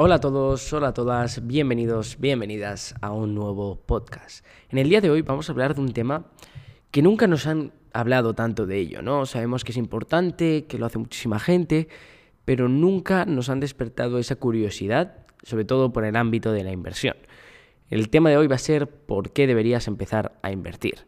Hola a todos, hola a todas, bienvenidos, bienvenidas a un nuevo podcast. En el día de hoy vamos a hablar de un tema que nunca nos han hablado tanto de ello, ¿no? Sabemos que es importante, que lo hace muchísima gente, pero nunca nos han despertado esa curiosidad, sobre todo por el ámbito de la inversión. El tema de hoy va a ser por qué deberías empezar a invertir.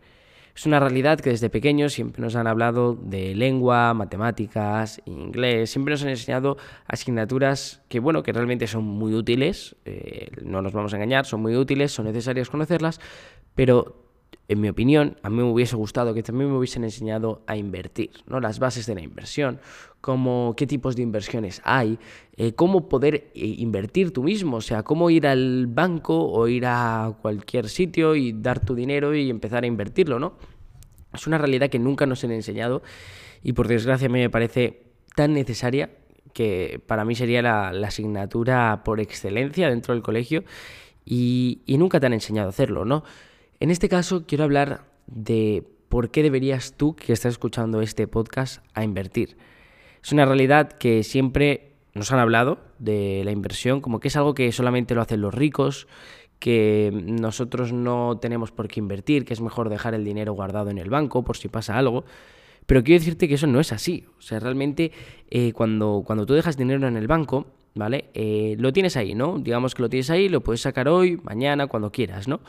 Es una realidad que desde pequeños siempre nos han hablado de lengua, matemáticas, inglés, siempre nos han enseñado asignaturas que, bueno, que realmente son muy útiles, eh, no nos vamos a engañar, son muy útiles, son necesarias conocerlas, pero en mi opinión, a mí me hubiese gustado que también me hubiesen enseñado a invertir, ¿no? Las bases de la inversión, cómo, qué tipos de inversiones hay, eh, cómo poder eh, invertir tú mismo, o sea, cómo ir al banco o ir a cualquier sitio y dar tu dinero y empezar a invertirlo, ¿no? Es una realidad que nunca nos han enseñado y por desgracia a mí me parece tan necesaria que para mí sería la, asignatura por excelencia dentro del colegio y, y nunca te han enseñado a hacerlo, ¿no? En este caso quiero hablar de por qué deberías tú, que estás escuchando este podcast, a invertir. Es una realidad que siempre nos han hablado de la inversión como que es algo que solamente lo hacen los ricos, que nosotros no tenemos por qué invertir, que es mejor dejar el dinero guardado en el banco por si pasa algo. Pero quiero decirte que eso no es así. O sea, realmente eh, cuando, cuando tú dejas dinero en el banco, ¿vale? Eh, lo tienes ahí, ¿no? Digamos que lo tienes ahí, lo puedes sacar hoy, mañana, cuando quieras, ¿no?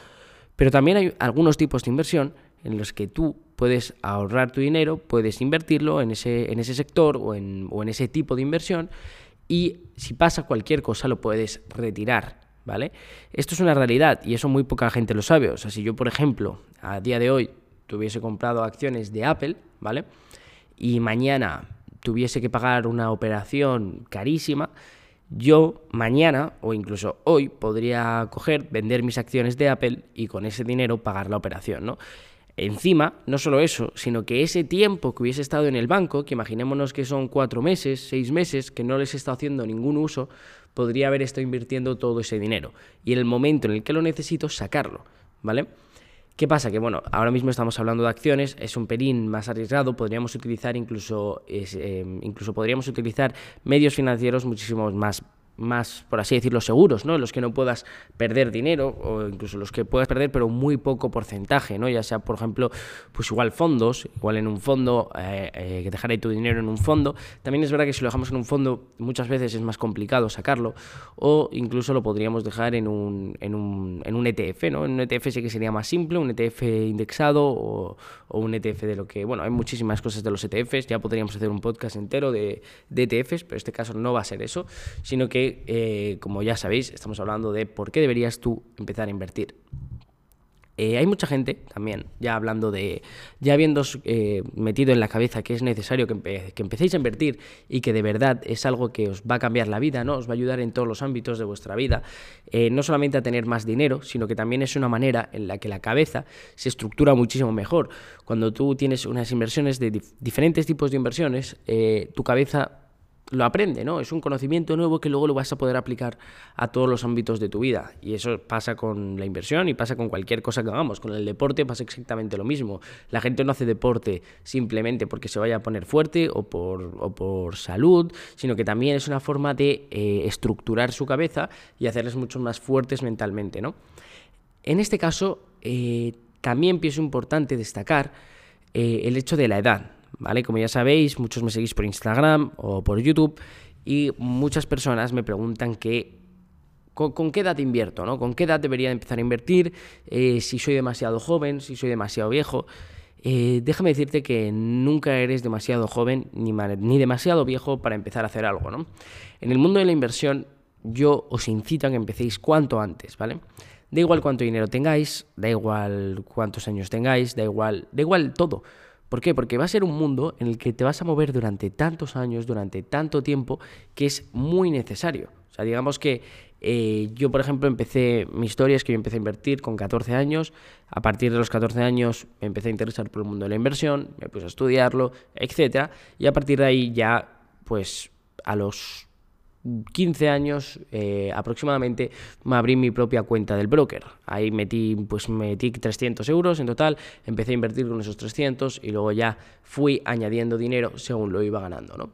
Pero también hay algunos tipos de inversión en los que tú puedes ahorrar tu dinero, puedes invertirlo en ese, en ese sector o en, o en ese tipo de inversión y si pasa cualquier cosa lo puedes retirar, ¿vale? Esto es una realidad y eso muy poca gente lo sabe. O sea, si yo, por ejemplo, a día de hoy tuviese comprado acciones de Apple, ¿vale? Y mañana tuviese que pagar una operación carísima, yo mañana o incluso hoy podría coger, vender mis acciones de Apple y con ese dinero pagar la operación, ¿no? Encima, no solo eso, sino que ese tiempo que hubiese estado en el banco, que imaginémonos que son cuatro meses, seis meses, que no les estado haciendo ningún uso, podría haber estado invirtiendo todo ese dinero. Y en el momento en el que lo necesito, sacarlo, ¿vale? ¿Qué pasa? Que bueno, ahora mismo estamos hablando de acciones, es un pelín más arriesgado, podríamos utilizar incluso, eh, incluso podríamos utilizar medios financieros muchísimo más más, por así decirlo, seguros, ¿no? Los que no puedas perder dinero o incluso los que puedas perder pero muy poco porcentaje, ¿no? Ya sea, por ejemplo, pues igual fondos, igual en un fondo, eh, eh, dejar ahí tu dinero en un fondo. También es verdad que si lo dejamos en un fondo muchas veces es más complicado sacarlo o incluso lo podríamos dejar en un, en un, en un ETF, ¿no? En un ETF sí que sería más simple, un ETF indexado o, un ETF de lo que, bueno, hay muchísimas cosas de los ETFs, ya podríamos hacer un podcast entero de, de ETFs, pero este caso no va a ser eso, sino que eh, como ya sabéis, estamos hablando de por qué deberías tú empezar a invertir. Eh, hay mucha gente también, ya hablando de, ya habiendo eh, metido en la cabeza que es necesario que, empecéis a invertir y que de verdad es algo que os va a cambiar la vida, ¿no? Os va a ayudar en todos los ámbitos de vuestra vida, no solamente a tener más dinero, sino que también es una manera en la que la cabeza se estructura muchísimo mejor. Cuando tú tienes unas inversiones de diferentes tipos de inversiones, tu cabeza lo aprende, ¿no? Es un conocimiento nuevo que luego lo vas a poder aplicar a todos los ámbitos de tu vida. Y eso pasa con la inversión y pasa con cualquier cosa que hagamos. Con el deporte pasa exactamente lo mismo. La gente no hace deporte simplemente porque se vaya a poner fuerte o por, por salud, sino que también es una forma de eh, estructurar su cabeza y hacerles mucho más fuertes mentalmente, ¿no? En este caso, eh, también pienso importante destacar eh, el hecho de la edad. ¿Vale? Como ya sabéis, muchos me seguís por Instagram o por YouTube y muchas personas me preguntan que ¿Con, qué edad invierto? ¿no? ¿Con qué edad debería empezar a invertir? Eh, si soy demasiado joven, si soy demasiado viejo. Eh, déjame decirte que nunca eres demasiado joven ni, ni, demasiado viejo para empezar a hacer algo. ¿no? En el mundo de la inversión, yo os incito a que empecéis cuanto antes, ¿vale? Da igual cuánto dinero tengáis, da igual cuántos años tengáis, da igual, da igual todo. ¿Por qué? Porque va a ser un mundo en el que te vas a mover durante tantos años, durante tanto tiempo, que es muy necesario. O sea, digamos que eh, yo, por ejemplo, empecé, mi historia es que yo empecé a invertir con 14 años, a partir de los 14 años me empecé a interesar por el mundo de la inversión, me puse a estudiarlo, etc. Y a partir de ahí ya, pues, a los 15 años eh, aproximadamente me abrí mi propia cuenta del broker. Ahí metí, pues metí 300 euros en total, empecé a invertir con esos 300 y luego ya fui añadiendo dinero según lo iba ganando, ¿no?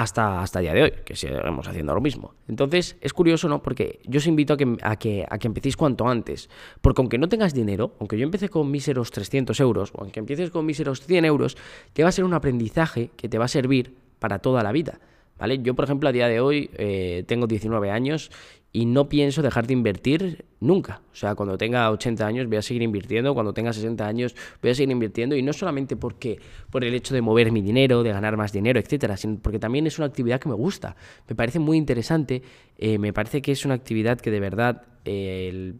hasta, hasta el día de hoy, que seguimos haciendo lo mismo. Entonces, es curioso, ¿no? Porque yo os invito a que, a que, a que empecéis cuanto antes. Porque aunque no tengas dinero, aunque yo empecé con míseros 300 euros, o aunque empieces con míseros 100 euros, te va a ser un aprendizaje que te va a servir para toda la vida. ¿Vale? Yo, por ejemplo, a día de hoy eh, tengo 19 años y no pienso dejar de invertir nunca. O sea, cuando tenga 80 años voy a seguir invirtiendo, cuando tenga 60 años voy a seguir invirtiendo y no solamente porque por el hecho de mover mi dinero, de ganar más dinero, etcétera, sino porque también es una actividad que me gusta. Me parece muy interesante, eh, me parece que es una actividad que de verdad eh,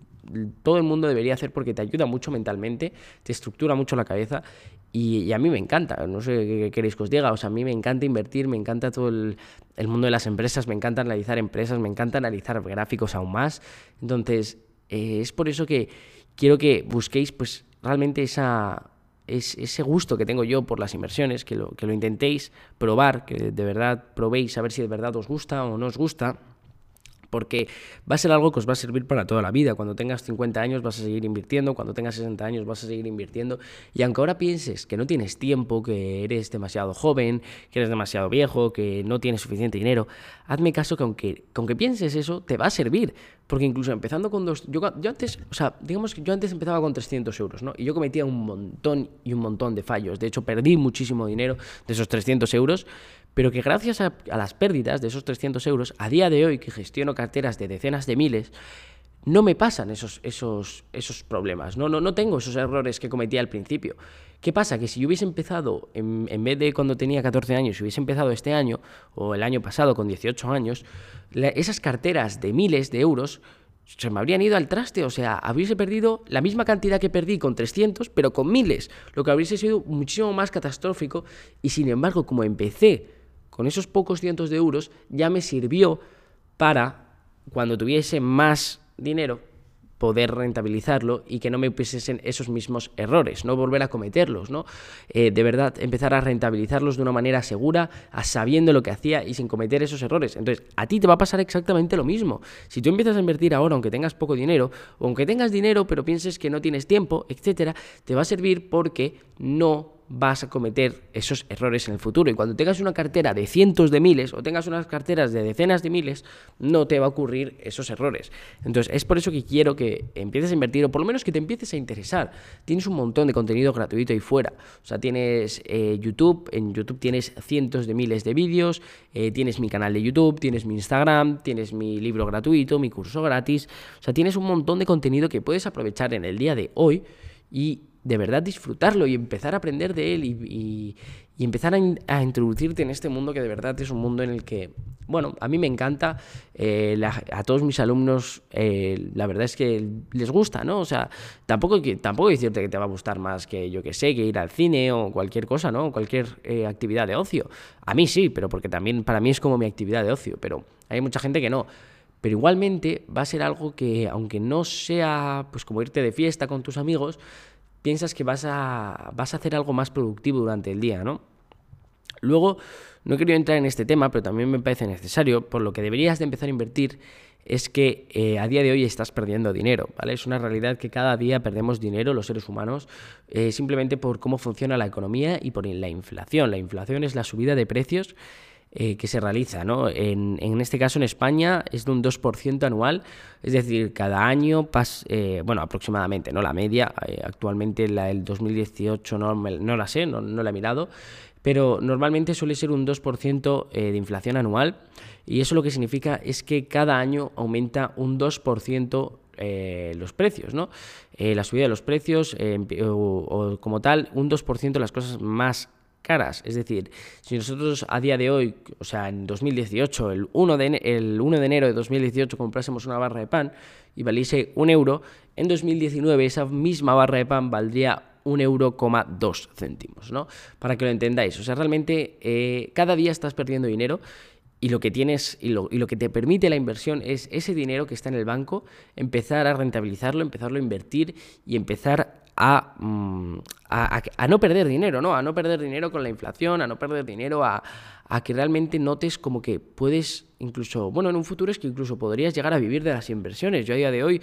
todo el mundo debería hacer porque te ayuda mucho mentalmente, te estructura mucho la cabeza y, a mí me encanta, no sé qué, queréis que os diga, o sea, a mí me encanta invertir, me encanta todo el, mundo de las empresas, me encanta analizar empresas, me encanta analizar gráficos aún más. Entonces, eh, es por eso que quiero que busquéis pues realmente esa, ese gusto que tengo yo por las inversiones, que lo, que lo intentéis probar, que de verdad probéis a ver si de verdad os gusta o no os gusta porque va a ser algo que os va a servir para toda la vida. Cuando tengas 50 años vas a seguir invirtiendo, cuando tengas 60 años vas a seguir invirtiendo, y aunque ahora pienses que no tienes tiempo, que eres demasiado joven, que eres demasiado viejo, que no tienes suficiente dinero, hazme caso que aunque, aunque pienses eso, te va a servir, porque incluso empezando con dos... Yo, yo antes, o sea, digamos que yo antes empezaba con 300 euros, ¿no? Y yo cometía un montón y un montón de fallos. De hecho, perdí muchísimo dinero de esos 300 euros, pero que gracias a, las pérdidas de esos 300 euros, a día de hoy que gestiono carteras de decenas de miles, no me pasan esos, esos, esos problemas, ¿no? No, no tengo esos errores que cometí al principio. ¿Qué pasa? Que si yo hubiese empezado, en, vez de cuando tenía 14 años, si hubiese empezado este año o el año pasado con 18 años, esas carteras de miles de euros se me habrían ido al traste, o sea, habríase perdido la misma cantidad que perdí con 300, pero con miles, lo que habría sido muchísimo más catastrófico y sin embargo, como empecé con esos pocos cientos de euros ya me sirvió para, cuando tuviese más dinero, poder rentabilizarlo y que no me hubiesen esos mismos errores, no volver a cometerlos, ¿no? Eh, de verdad, empezar a rentabilizarlos de una manera segura, sabiendo lo que hacía y sin cometer esos errores. Entonces, a ti te va a pasar exactamente lo mismo. Si tú empiezas a invertir ahora, aunque tengas poco dinero, o aunque tengas dinero pero pienses que no tienes tiempo, etcétera, te va a servir porque no vas a cometer esos errores en el futuro. Y cuando tengas una cartera de cientos de miles o tengas unas carteras de decenas de miles, no te va a ocurrir esos errores. Entonces, es por eso que quiero que empieces a invertir o por lo menos que te empieces a interesar. Tienes un montón de contenido gratuito ahí fuera. O sea, tienes eh, YouTube, en YouTube tienes cientos de miles de vídeos, eh, tienes mi canal de YouTube, tienes mi Instagram, tienes mi libro gratuito, mi curso gratis. O sea, tienes un montón de contenido que puedes aprovechar en el día de hoy y de verdad disfrutarlo y empezar a aprender de él y, empezar a, introducirte en este mundo que de verdad es un mundo en el que, bueno, a mí me encanta, eh, a todos mis alumnos eh, la verdad es que les gusta, ¿no? O sea, tampoco, tampoco decirte que te va a gustar más que yo que sé, que ir al cine o cualquier cosa, ¿no? Cualquier eh, actividad de ocio. A mí sí, pero porque también para mí es como mi actividad de ocio, pero hay mucha gente que no. Pero igualmente va a ser algo que, aunque no sea pues como irte de fiesta con tus amigos, piensas que vas a, vas a hacer algo más productivo durante el día, ¿no? Luego, no quería entrar en este tema, pero también me parece necesario, por lo que deberías de empezar a invertir, es que eh, a día de hoy estás perdiendo dinero, ¿vale? Es una realidad que cada día perdemos dinero los seres humanos eh, simplemente por cómo funciona la economía y por la inflación. La inflación es la subida de precios eh, que se realiza. ¿no? En, en, este caso en España es de un 2% anual, es decir, cada año, pas, eh, bueno, aproximadamente, ¿no? la media, eh, actualmente la del 2018 no, no la sé, no, no, la he mirado, pero normalmente suele ser un 2% de inflación anual y eso lo que significa es que cada año aumenta un 2% los precios, ¿no? la subida de los precios o, o, como tal, un 2% de las cosas más caras. Es decir, si nosotros a día de hoy, o sea, en 2018, el 1 de, el 1 de enero de 2018 comprásemos una barra de pan y valiese un euro, en 2019 esa misma barra de pan valdría un euro coma dos céntimos, ¿no? Para que lo entendáis. O sea, realmente eh, cada día estás perdiendo dinero y lo que tienes y lo, y lo, que te permite la inversión es ese dinero que está en el banco, empezar a rentabilizarlo, empezarlo a invertir y empezar a, mm, a, no perder dinero, ¿no? A no perder dinero con la inflación, a no perder dinero, a, que realmente notes como que puedes incluso, bueno, en un futuro es que incluso podrías llegar a vivir de las inversiones. Yo a día de hoy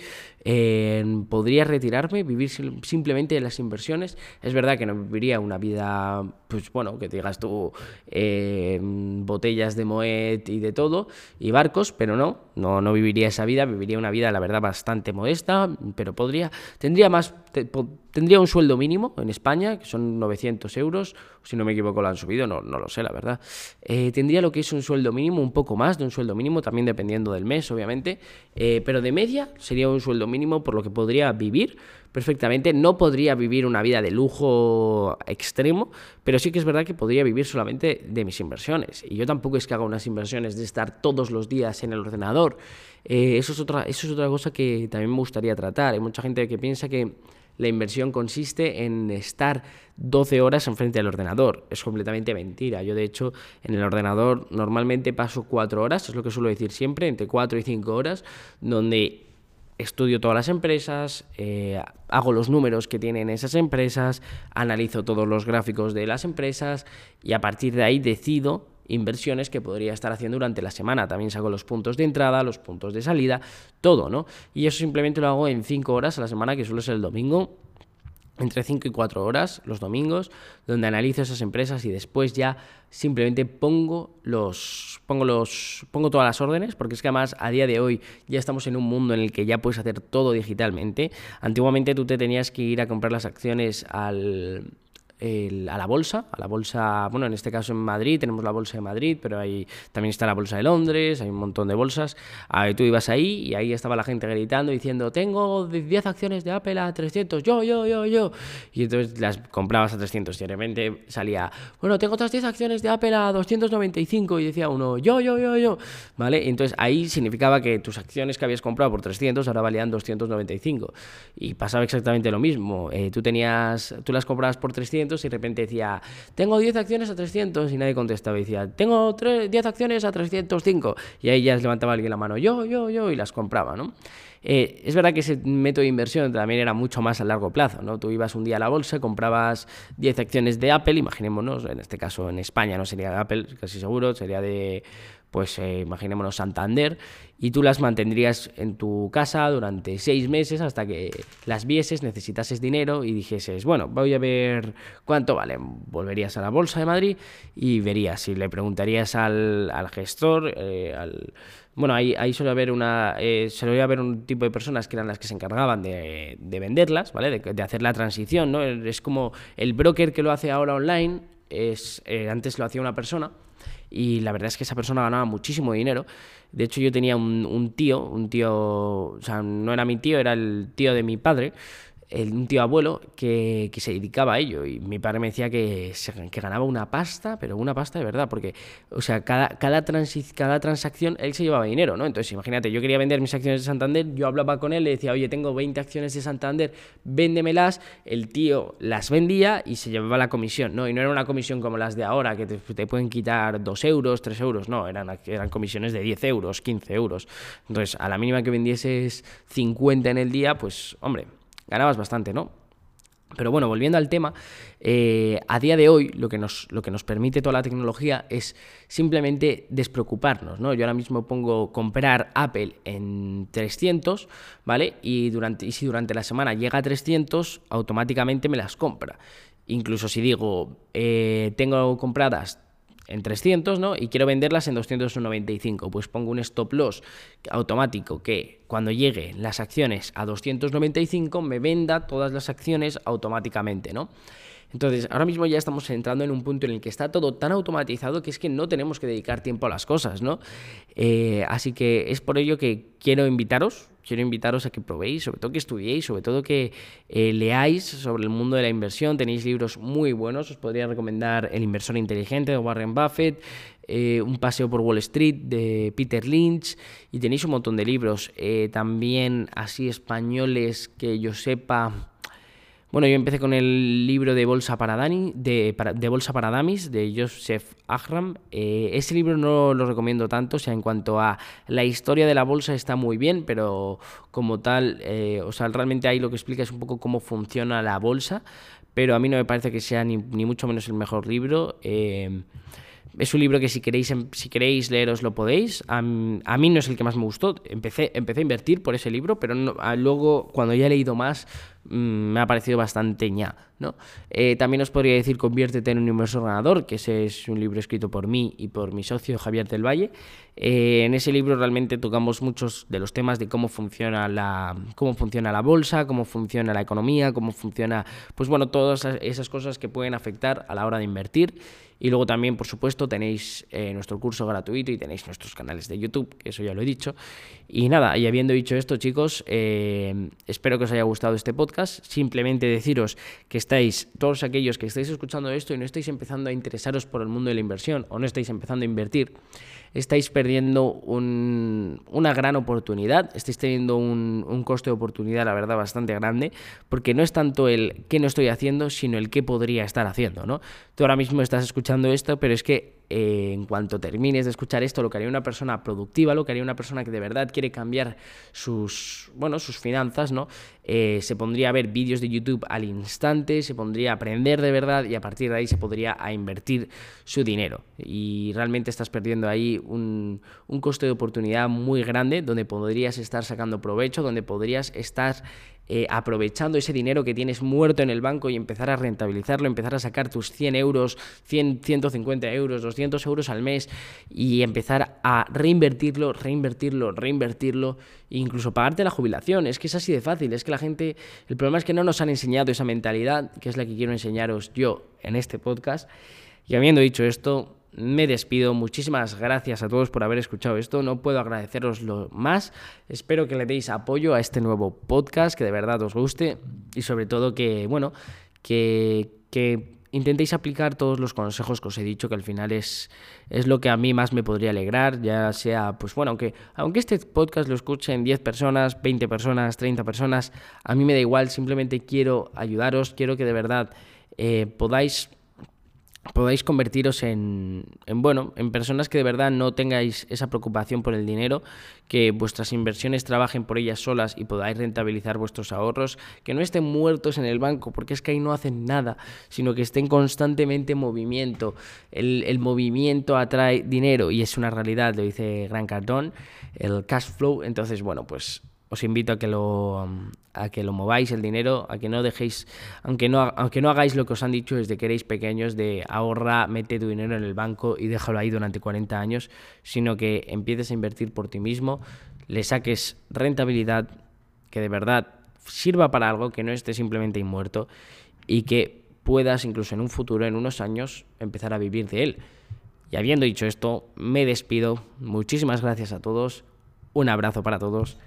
podría retirarme, vivir simplemente de las inversiones. Es verdad que no viviría una vida, pues bueno, que te digas tú eh, botellas de Moet y de todo, y barcos, pero no, no, no viviría esa vida, viviría una vida, la verdad, bastante modesta, pero podría, tendría más, tendría un sueldo mínimo en España, que son 900 euros, si no me equivoco lo han subido, no, no lo sé, la verdad. Eh, tendría lo que es un sueldo mínimo, un poco más de un sueldo mínimo, también dependiendo del mes, obviamente, eh, pero de media sería un sueldo mínimo por lo que podría vivir perfectamente. No podría vivir una vida de lujo extremo, pero sí que es verdad que podría vivir solamente de mis inversiones. Y yo tampoco es que haga unas inversiones de estar todos los días en el ordenador. Eh, eso, es otra, eso es otra cosa que también me gustaría tratar. Hay mucha gente que piensa que la inversión consiste en estar 12 horas enfrente del ordenador. Es completamente mentira. Yo, de hecho, en el ordenador normalmente paso 4 horas, es lo que suelo decir siempre, entre 4 y 5 horas, donde estudio todas las empresas, eh, hago los números que tienen esas empresas, analizo todos los gráficos de las empresas y a partir de ahí decido inversiones que podría estar haciendo durante la semana. También saco los puntos de entrada, los puntos de salida, todo, ¿no? Y eso simplemente lo hago en 5 horas a la semana, que suele ser el domingo entre 5 y 4 horas los domingos, donde analizo esas empresas y después ya simplemente pongo los pongo los pongo todas las órdenes, porque es que además a día de hoy ya estamos en un mundo en el que ya puedes hacer todo digitalmente. Antiguamente tú te tenías que ir a comprar las acciones al a la bolsa, a la bolsa, bueno, en este caso en Madrid tenemos la bolsa de Madrid, pero ahí también está la bolsa de Londres, hay un montón de bolsas. Ahí tú ibas ahí y ahí estaba la gente gritando diciendo, tengo 10 acciones de Apple a 300, yo, yo, yo, yo. Y entonces las comprabas a 300 y de repente salía, bueno, tengo otras 10 acciones de Apple a 295 y decía uno, yo, yo, yo, yo. ¿Vale? Entonces ahí significaba que tus acciones que habías comprado por 300 ahora valían 295. Y pasaba exactamente lo mismo. Eh, tú tenías, tú las comprabas por 300 y de repente decía, tengo 10 acciones a 300 y nadie contestaba. Y decía, tengo 10 acciones a 305. Y ahí ya levantaba alguien la mano, yo, yo, yo, y las compraba, ¿no? Eh, es verdad que ese método de inversión también era mucho más a largo plazo, ¿no? Tú ibas un día a la bolsa, comprabas 10 acciones de Apple, imaginémonos, en este caso en España no sería de Apple, casi seguro, sería de pues eh, imaginémonos Santander, y tú las mantendrías en tu casa durante seis meses hasta que las vieses, necesitases dinero y dijeses, bueno, voy a ver cuánto vale. Volverías a la Bolsa de Madrid y verías, si le preguntarías al, gestor, eh, al... Bueno, ahí, ahí suele haber una. Eh, haber un tipo de personas que eran las que se encargaban de, venderlas, ¿vale? De, de, hacer la transición, ¿no? Es como el broker que lo hace ahora online, es, eh, antes lo hacía una persona y la verdad es que esa persona ganaba muchísimo dinero. De hecho, yo tenía un, un tío, un tío, o sea, no era mi tío, era el tío de mi padre, un tío abuelo que, se dedicaba a ello y mi padre me decía que, que ganaba una pasta, pero una pasta de verdad, porque, o sea, cada, cada, cada transacción él se llevaba dinero, ¿no? Entonces, imagínate, yo quería vender mis acciones de Santander, yo hablaba con él, le decía, oye, tengo 20 acciones de Santander, véndemelas, el tío las vendía y se llevaba la comisión, ¿no? Y no era una comisión como las de ahora, que te, pueden quitar 2 euros, 3 euros, no, eran, eran comisiones de 10 euros, 15 euros. Entonces, a la mínima que vendieses 50 en el día, pues, hombre, ganabas bastante, ¿no? Pero bueno, volviendo al tema, eh, a día de hoy lo que, nos, lo que nos permite toda la tecnología es simplemente despreocuparnos, ¿no? Yo ahora mismo pongo comprar Apple en 300, ¿vale? Y, durante, y si durante la semana llega a 300, automáticamente me las compra. Incluso si digo, eh, tengo compradas en 300, ¿no? Y quiero venderlas en 295. Pues pongo un stop loss automático que cuando llegue las acciones a 295 me venda todas las acciones automáticamente, ¿no? Entonces, ahora mismo ya estamos entrando en un punto en el que está todo tan automatizado que es que no tenemos que dedicar tiempo a las cosas, ¿no? Eh, así que es por ello que quiero invitaros, quiero invitaros a que probéis, sobre todo que estudiéis, sobre todo que eh, leáis sobre el mundo de la inversión. Tenéis libros muy buenos, os podría recomendar El inversor inteligente de Warren Buffett, eh, Un paseo por Wall Street de Peter Lynch y tenéis un montón de libros también así españoles que yo sepa bueno, yo empecé con el libro de Bolsa para, Dani, de, de Bolsa para Damis, de Joseph Ahram. Eh, ese libro no lo recomiendo tanto, o sea, en cuanto a la historia de la bolsa está muy bien, pero como tal, eh, o sea, realmente ahí lo que explica es un poco cómo funciona la bolsa, pero a mí no me parece que sea ni, mucho menos el mejor libro. Eh, es un libro que si queréis, em, si queréis leeros lo podéis. A, mí no es el que más me gustó. Empecé, empecé a invertir por ese libro, pero luego cuando ya he leído más me ha parecido bastante ña. ¿no? Eh, también os podría decir Conviértete en un inversor ganador, que ese es un libro escrito por mí y por mi socio Javier del Valle. Eh, en ese libro realmente tocamos muchos de los temas de cómo funciona la, cómo funciona la bolsa, cómo funciona la economía, cómo funciona, pues bueno, todas esas cosas que pueden afectar a la hora de invertir. Y luego también, por supuesto, tenéis eh, nuestro curso gratuito y tenéis nuestros canales de YouTube, que eso ya lo he dicho. Y nada, y habiendo dicho esto, chicos, espero que os haya gustado este podcast. Simplemente deciros que estáis, todos aquellos que estáis escuchando esto y no estáis empezando a interesaros por el mundo de la inversión o no estáis empezando a invertir, estáis perdiendo una gran oportunidad, estáis teniendo un, coste de oportunidad, la verdad, bastante grande, porque no es tanto el qué no estoy haciendo, sino el qué podría estar haciendo, ¿no? Tú ahora mismo estás escuchando esto, pero es que eh, en cuanto termines de escuchar esto, lo que haría una persona productiva, lo que haría una persona que de verdad quiere cambiar sus, bueno, sus finanzas, ¿no? Eh, se pondría a ver vídeos de YouTube al instante, se pondría a aprender de verdad y a partir de ahí se podría a invertir su dinero. Y realmente estás perdiendo ahí un, un coste de oportunidad muy grande donde podrías estar sacando provecho, donde podrías estar eh, aprovechando ese dinero que tienes muerto en el banco y empezar a rentabilizarlo, empezar a sacar tus 100 euros, 100, 150 euros, 200 euros al mes y empezar a reinvertirlo, reinvertirlo, reinvertirlo incluso pagarte la jubilación. Es que es así de fácil, es que la gente, el problema es que no nos han enseñado esa mentalidad, que es la que quiero enseñaros yo en este podcast. Y habiendo dicho esto, me despido. Muchísimas gracias a todos por haber escuchado esto. No puedo agradeceroslo más. Espero que le deis apoyo a este nuevo podcast, que de verdad os guste y sobre todo que, bueno, que, que intentéis aplicar todos los consejos que os he dicho, que al final es, es lo que a mí más me podría alegrar, ya sea, pues bueno, aunque, aunque este podcast lo escuchen 10 personas, 20 personas, 30 personas, a mí me da igual, simplemente quiero ayudaros, quiero que de verdad eh, podáis podáis convertiros en, bueno, en personas que de verdad no tengáis esa preocupación por el dinero, que vuestras inversiones trabajen por ellas solas y podáis rentabilizar vuestros ahorros, que no estén muertos en el banco, porque es que ahí no hacen nada, sino que estén constantemente en movimiento. El, el movimiento atrae dinero y es una realidad, lo dice Gran Cardón, el cash flow. Entonces, bueno, pues os invito a que lo a que lo mováis el dinero, a que no dejéis, aunque no, aunque no hagáis lo que os han dicho desde que erais pequeños, de ahorra, mete tu dinero en el banco y déjalo ahí durante 40 años, sino que empieces a invertir por ti mismo, le saques rentabilidad que de verdad sirva para algo, que no esté simplemente muerto y que puedas incluso en un futuro, en unos años, empezar a vivir de él. Y habiendo dicho esto, me despido. Muchísimas gracias a todos. Un abrazo para todos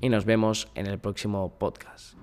y nos vemos en el próximo podcast.